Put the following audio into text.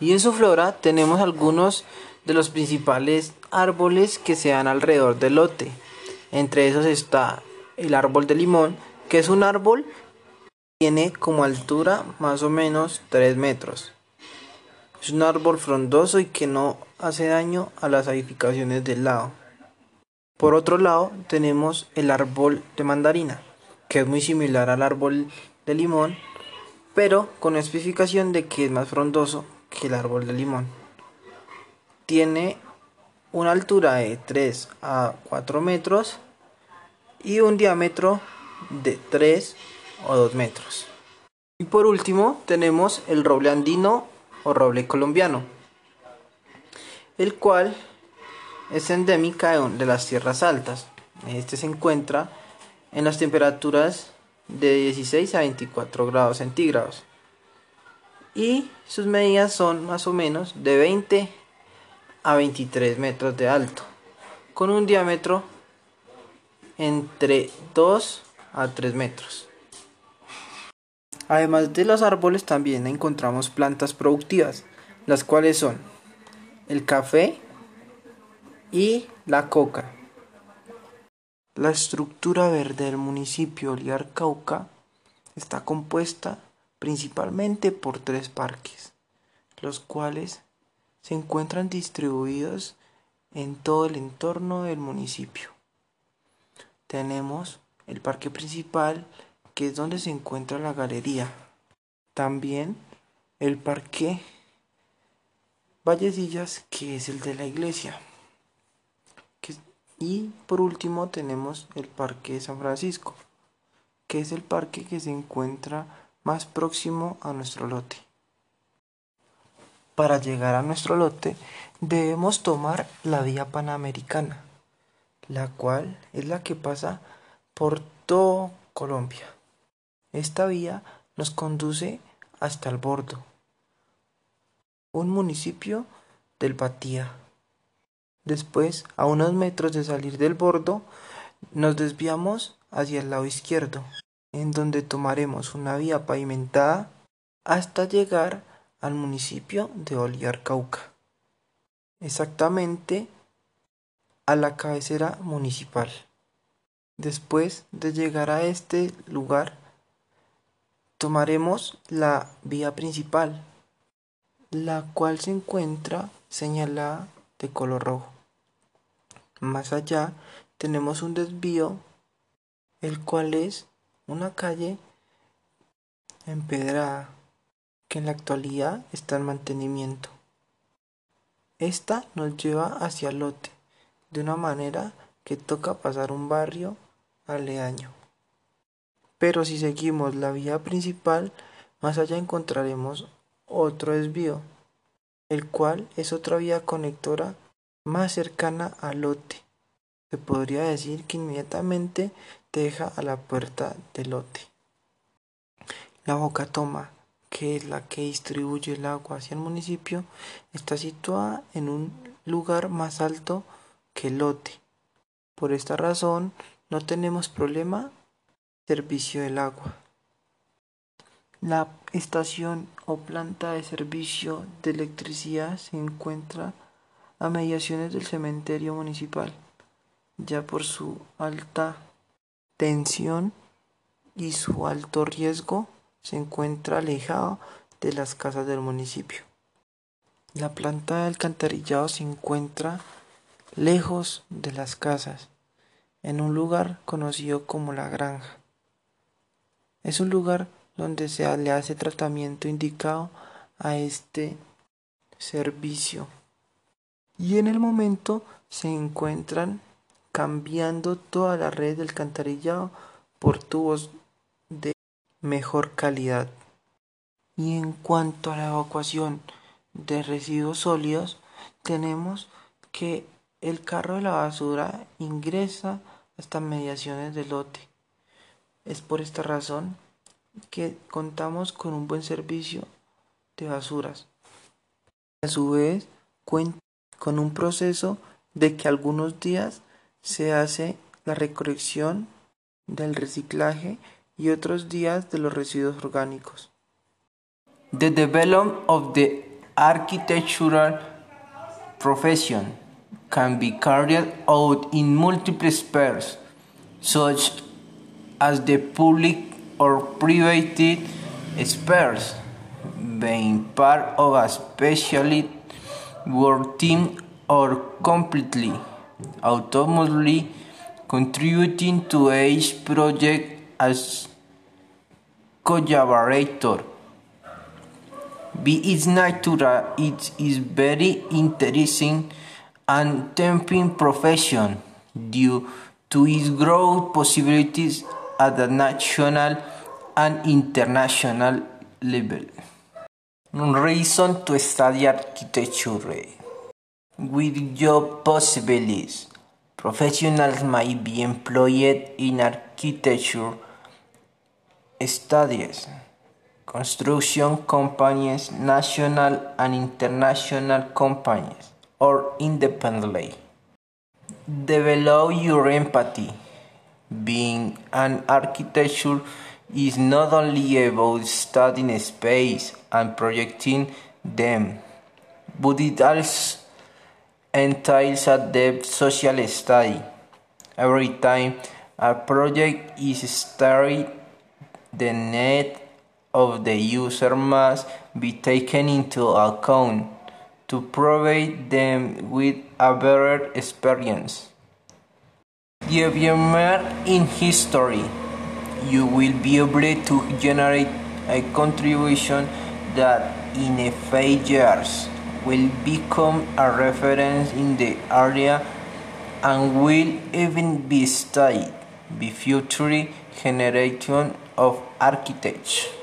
Y en su flora tenemos algunos de los principales árboles que se dan alrededor del lote. Entre esos está el árbol de limón, que es un árbol que tiene como altura más o menos 3 metros. Es un árbol frondoso y que no hace daño a las edificaciones del lado. Por otro lado tenemos el árbol de mandarina, que es muy similar al árbol de limón, pero con la especificación de que es más frondoso que el árbol de limón. Tiene una altura de 3 a 4 metros y un diámetro de 3 o 2 metros. Y por último tenemos el roble andino o roble colombiano, el cual es endémica de las tierras altas. Este se encuentra en las temperaturas de 16 a 24 grados centígrados y sus medidas son más o menos de 20 a 23 metros de alto con un diámetro entre 2 a 3 metros. Además de los árboles también encontramos plantas productivas, las cuales son el café y la coca. La estructura verde del municipio Oliar Cauca está compuesta principalmente por tres parques, los cuales se encuentran distribuidos en todo el entorno del municipio. Tenemos el parque principal que es donde se encuentra la galería. También el parque Vallecillas, que es el de la iglesia. y por último tenemos el parque San Francisco, que es el parque que se encuentra más próximo a nuestro lote. Para llegar a nuestro lote debemos tomar la vía panamericana, la cual es la que pasa por todo Colombia. Esta vía nos conduce hasta el Bordo, un municipio del Batía. Después, a unos metros de salir del Bordo, nos desviamos hacia el lado izquierdo, en donde tomaremos una vía pavimentada hasta llegar al municipio de Oliar Cauca, exactamente a la cabecera municipal. Después de llegar a este lugar, tomaremos la vía principal, la cual se encuentra señalada de color rojo. Más allá tenemos un desvío, el cual es una calle empedrada que en la actualidad está en mantenimiento. Esta nos lleva hacia lote, de una manera que toca pasar un barrio aledaño. Pero si seguimos la vía principal, más allá encontraremos otro desvío, el cual es otra vía conectora más cercana al lote. Se podría decir que inmediatamente deja a la puerta del lote. La boca toma, que es la que distribuye el agua hacia el municipio, está situada en un lugar más alto que el lote. Por esta razón, no tenemos problema Servicio del agua. La estación o planta de servicio de electricidad se encuentra a mediaciones del cementerio municipal, ya por su alta tensión y su alto riesgo se encuentra alejado de las casas del municipio. La planta de alcantarillado se encuentra lejos de las casas, en un lugar conocido como la granja. Es un lugar donde se le hace tratamiento indicado a este servicio. Y en el momento se encuentran cambiando toda la red del alcantarillado por tubos de mejor calidad. Y en cuanto a la evacuación de residuos sólidos, tenemos que el carro de la basura ingresa hasta mediaciones del lote es por esta razón que contamos con un buen servicio de basuras. A su vez, cuenta con un proceso de que algunos días se hace la recolección del reciclaje y otros días de los residuos orgánicos. The development of the architectural profession can be carried out in multiple spheres, such as the public or private spheres, being part of a specialist work team or completely autonomously contributing to each project as collaborator. Be its nature, it is very interesting and tempting profession due to its growth possibilities at the national and international level. Reason to study architecture. With job possibilities, professionals might be employed in architecture studies, construction companies, national and international companies, or independently. Develop your empathy. Being an architecture is not only about studying space and projecting them, but it also entails a depth social study. Every time a project is started, the need of the user must be taken into account to provide them with a better experience. You in history, you will be able to generate a contribution that in a few years will become a reference in the area and will even be studied by future generations of architects.